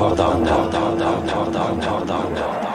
当当当当当当当当当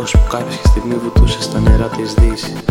Ως που κάποια στιγμή βουτούσε στα νερά της Δύσης.